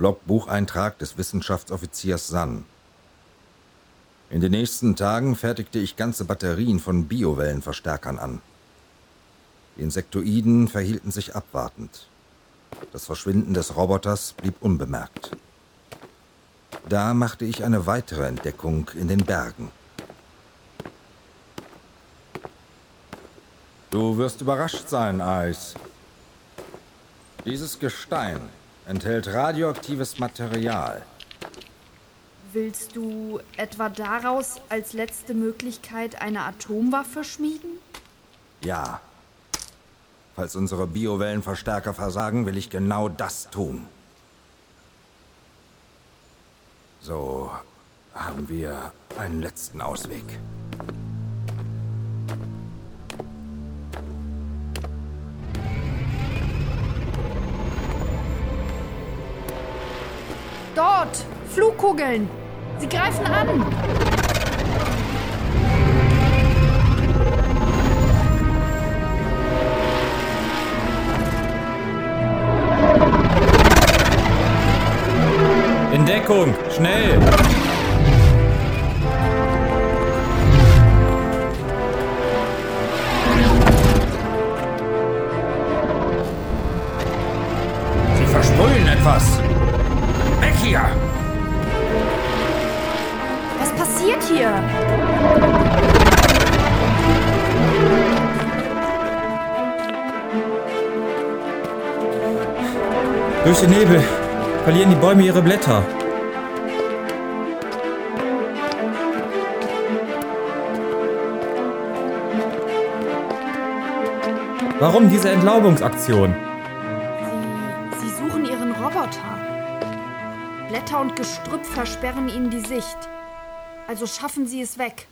Logbucheintrag des Wissenschaftsoffiziers San. In den nächsten Tagen fertigte ich ganze Batterien von Biowellenverstärkern an. Die Insektoiden verhielten sich abwartend. Das Verschwinden des Roboters blieb unbemerkt. Da machte ich eine weitere Entdeckung in den Bergen. Du wirst überrascht sein, Ice. Dieses Gestein enthält radioaktives Material. Willst du etwa daraus als letzte Möglichkeit eine Atomwaffe schmieden? Ja. Falls unsere Biowellenverstärker versagen, will ich genau das tun. So haben wir einen letzten Ausweg. Dort! Flugkugeln! Sie greifen an! In Deckung! Schnell! Sie versprühen etwas. Hier! Was passiert hier? Durch den Nebel verlieren die Bäume ihre Blätter. Warum diese Entlaubungsaktion? Sie, sie suchen ihren Roboter. Blätter und Gestrüpp versperren ihnen die Sicht. Also schaffen sie es weg.